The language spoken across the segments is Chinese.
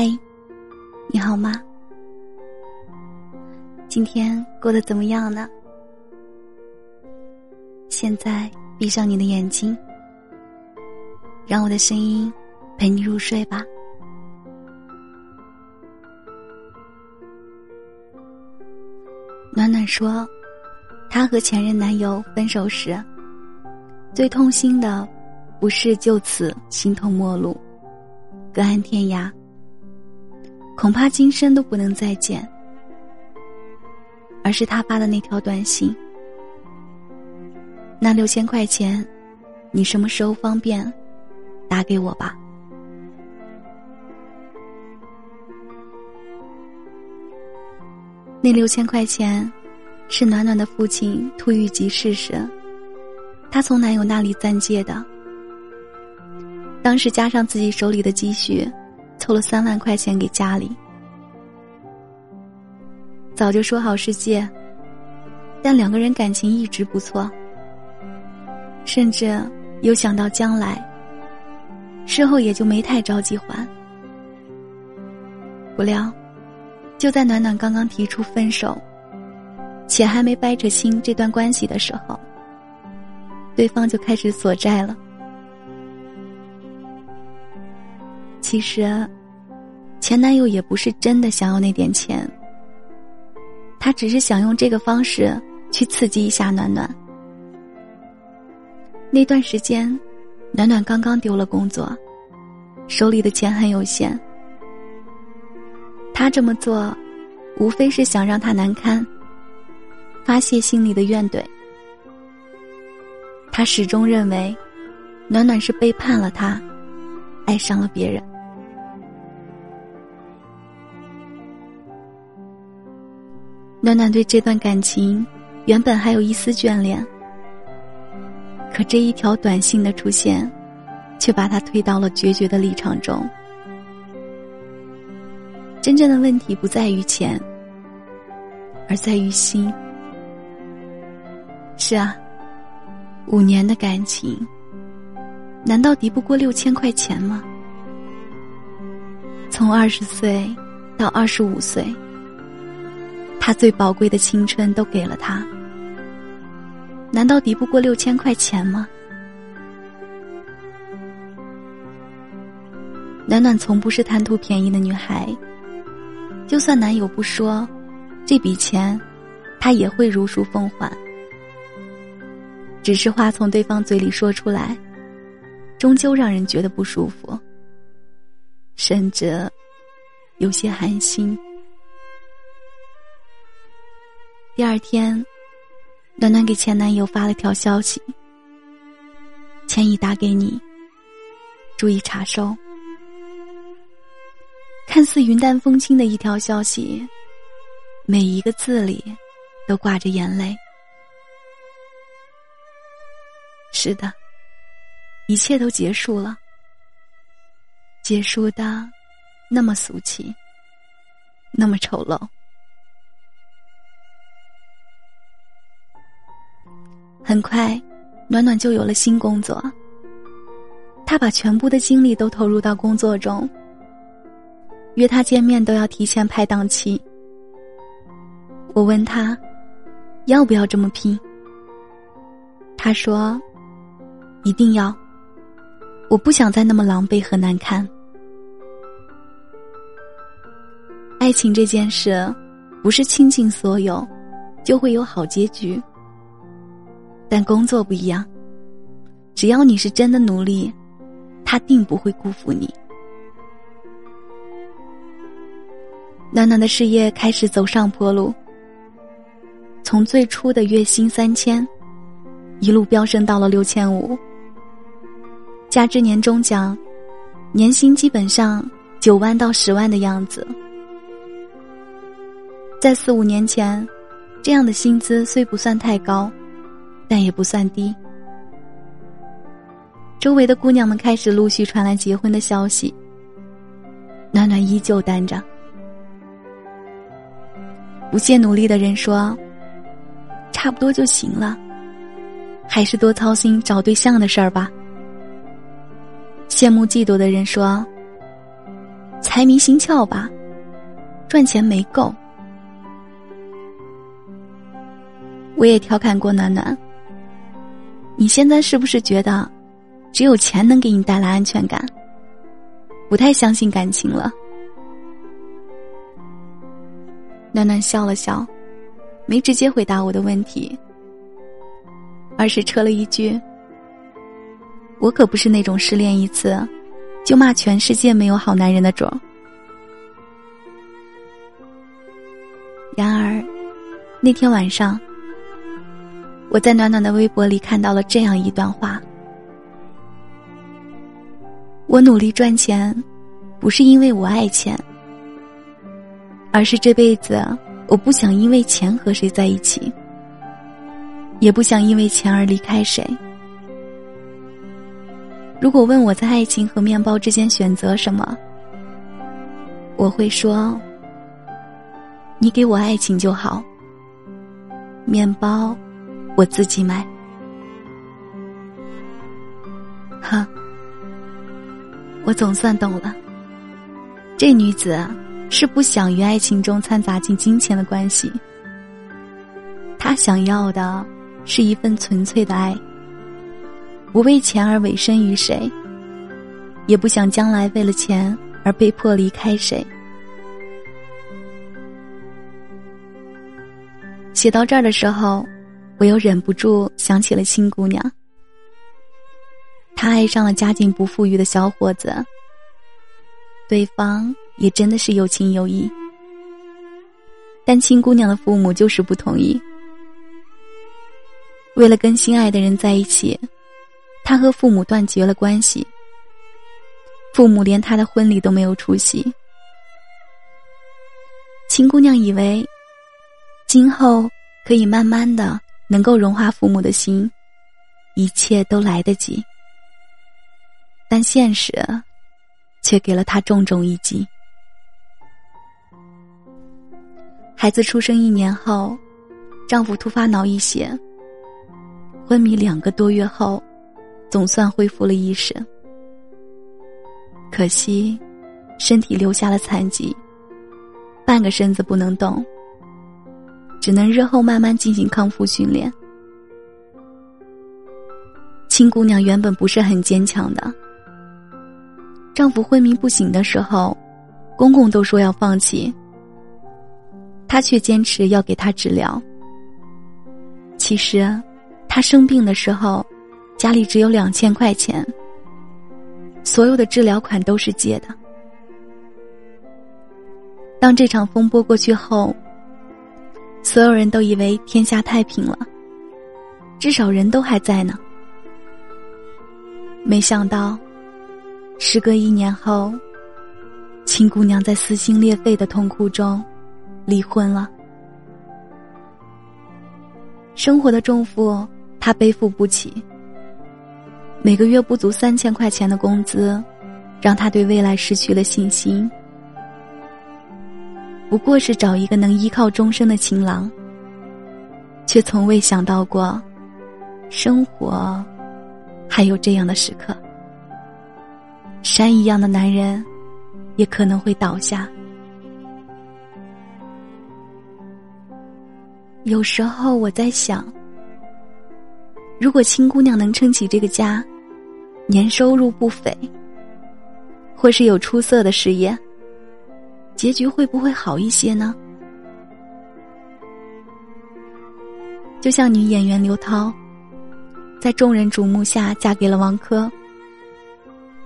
嘿，你好吗？今天过得怎么样呢？现在闭上你的眼睛，让我的声音陪你入睡吧。暖暖说，她和前任男友分手时，最痛心的不是就此形同陌路、隔岸天涯。恐怕今生都不能再见。而是他发的那条短信：“那六千块钱，你什么时候方便，打给我吧。”那六千块钱，是暖暖的父亲突遇急事时，她从男友那里暂借的。当时加上自己手里的积蓄。凑了三万块钱给家里，早就说好是借，但两个人感情一直不错，甚至有想到将来，事后也就没太着急还。不料，就在暖暖刚刚提出分手，且还没掰扯清这段关系的时候，对方就开始索债了。其实，前男友也不是真的想要那点钱，他只是想用这个方式去刺激一下暖暖。那段时间，暖暖刚刚丢了工作，手里的钱很有限。他这么做，无非是想让他难堪，发泄心里的怨怼。他始终认为，暖暖是背叛了他，爱上了别人。暖暖对这段感情原本还有一丝眷恋，可这一条短信的出现，却把他推到了决绝的立场中。真正的问题不在于钱，而在于心。是啊，五年的感情，难道敌不过六千块钱吗？从二十岁到二十五岁。他最宝贵的青春都给了他，难道敌不过六千块钱吗？暖暖从不是贪图便宜的女孩，就算男友不说，这笔钱，她也会如数奉还。只是话从对方嘴里说出来，终究让人觉得不舒服，甚至有些寒心。第二天，暖暖给前男友发了条消息：“钱已打给你，注意查收。”看似云淡风轻的一条消息，每一个字里都挂着眼泪。是的，一切都结束了，结束的那么俗气，那么丑陋。很快，暖暖就有了新工作。他把全部的精力都投入到工作中，约他见面都要提前排档期。我问他，要不要这么拼？他说：“一定要，我不想再那么狼狈和难堪。”爱情这件事，不是倾尽所有，就会有好结局。但工作不一样，只要你是真的努力，他定不会辜负你。暖暖的事业开始走上坡路，从最初的月薪三千，一路飙升到了六千五，加之年终奖，年薪基本上九万到十万的样子。在四五年前，这样的薪资虽不算太高。但也不算低。周围的姑娘们开始陆续传来结婚的消息，暖暖依旧单着。不懈努力的人说：“差不多就行了，还是多操心找对象的事儿吧。”羡慕嫉妒的人说：“财迷心窍吧，赚钱没够。我也调侃过暖暖，你现在是不是觉得，只有钱能给你带来安全感？不太相信感情了。暖暖笑了笑，没直接回答我的问题，而是扯了一句：“我可不是那种失恋一次，就骂全世界没有好男人的种。”然而，那天晚上。我在暖暖的微博里看到了这样一段话：我努力赚钱，不是因为我爱钱，而是这辈子我不想因为钱和谁在一起，也不想因为钱而离开谁。如果问我在爱情和面包之间选择什么，我会说：你给我爱情就好，面包。我自己买，哈，我总算懂了。这女子是不想于爱情中掺杂进金钱的关系，她想要的是一份纯粹的爱，不为钱而委身于谁，也不想将来为了钱而被迫离开谁。写到这儿的时候。我又忍不住想起了青姑娘，她爱上了家境不富裕的小伙子，对方也真的是有情有义，但青姑娘的父母就是不同意。为了跟心爱的人在一起，她和父母断绝了关系，父母连她的婚礼都没有出席。青姑娘以为，今后可以慢慢的。能够融化父母的心，一切都来得及。但现实，却给了他重重一击。孩子出生一年后，丈夫突发脑溢血，昏迷两个多月后，总算恢复了意识。可惜，身体留下了残疾，半个身子不能动。只能日后慢慢进行康复训练。青姑娘原本不是很坚强的，丈夫昏迷不醒的时候，公公都说要放弃，她却坚持要给他治疗。其实，她生病的时候，家里只有两千块钱，所有的治疗款都是借的。当这场风波过去后。所有人都以为天下太平了，至少人都还在呢。没想到，时隔一年后，秦姑娘在撕心裂肺的痛苦中离婚了。生活的重负她背负不起，每个月不足三千块钱的工资，让她对未来失去了信心。不过是找一个能依靠终身的情郎，却从未想到过，生活还有这样的时刻。山一样的男人，也可能会倒下。有时候我在想，如果青姑娘能撑起这个家，年收入不菲，或是有出色的事业。结局会不会好一些呢？就像女演员刘涛，在众人瞩目下嫁给了王珂，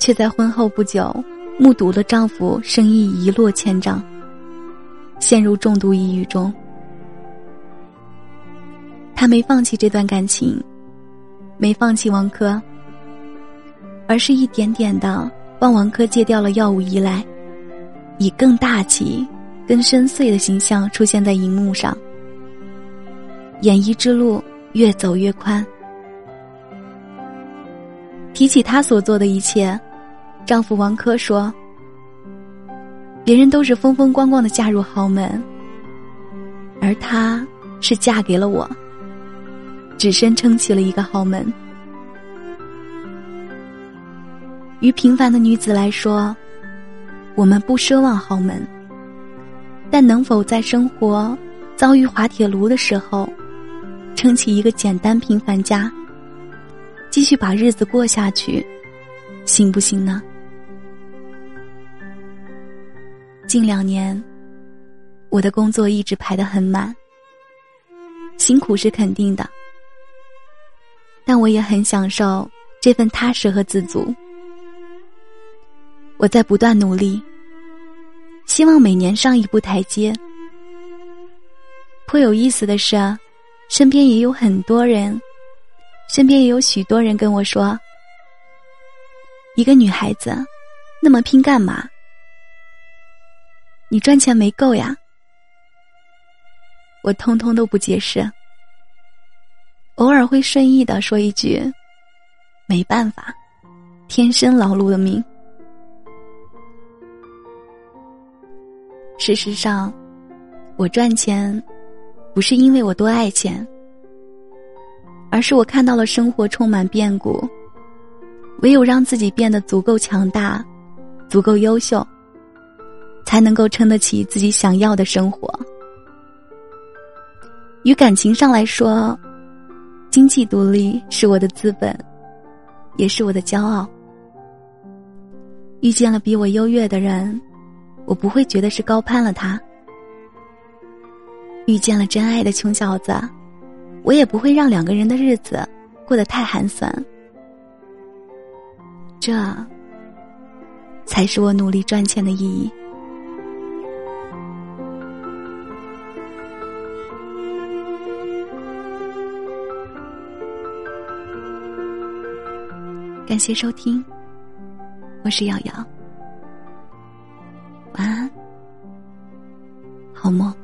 却在婚后不久目睹了丈夫生意一落千丈，陷入重度抑郁中。她没放弃这段感情，没放弃王珂，而是一点点的帮王珂戒掉了药物依赖。以更大气、更深邃的形象出现在荧幕上，演艺之路越走越宽。提起她所做的一切，丈夫王珂说：“别人都是风风光光的嫁入豪门，而她是嫁给了我，只身撑起了一个豪门。”于平凡的女子来说。我们不奢望豪门，但能否在生活遭遇滑铁卢的时候，撑起一个简单平凡家，继续把日子过下去，行不行呢？近两年，我的工作一直排得很满，辛苦是肯定的，但我也很享受这份踏实和自足。我在不断努力，希望每年上一步台阶。颇有意思的是，身边也有很多人，身边也有许多人跟我说：“一个女孩子，那么拼干嘛？你赚钱没够呀？”我通通都不解释，偶尔会顺意的说一句：“没办法，天生劳碌的命。”事实上，我赚钱不是因为我多爱钱，而是我看到了生活充满变故，唯有让自己变得足够强大、足够优秀，才能够撑得起自己想要的生活。与感情上来说，经济独立是我的资本，也是我的骄傲。遇见了比我优越的人。我不会觉得是高攀了他，遇见了真爱的穷小子，我也不会让两个人的日子过得太寒酸。这才是我努力赚钱的意义。感谢收听，我是瑶瑶。好梦。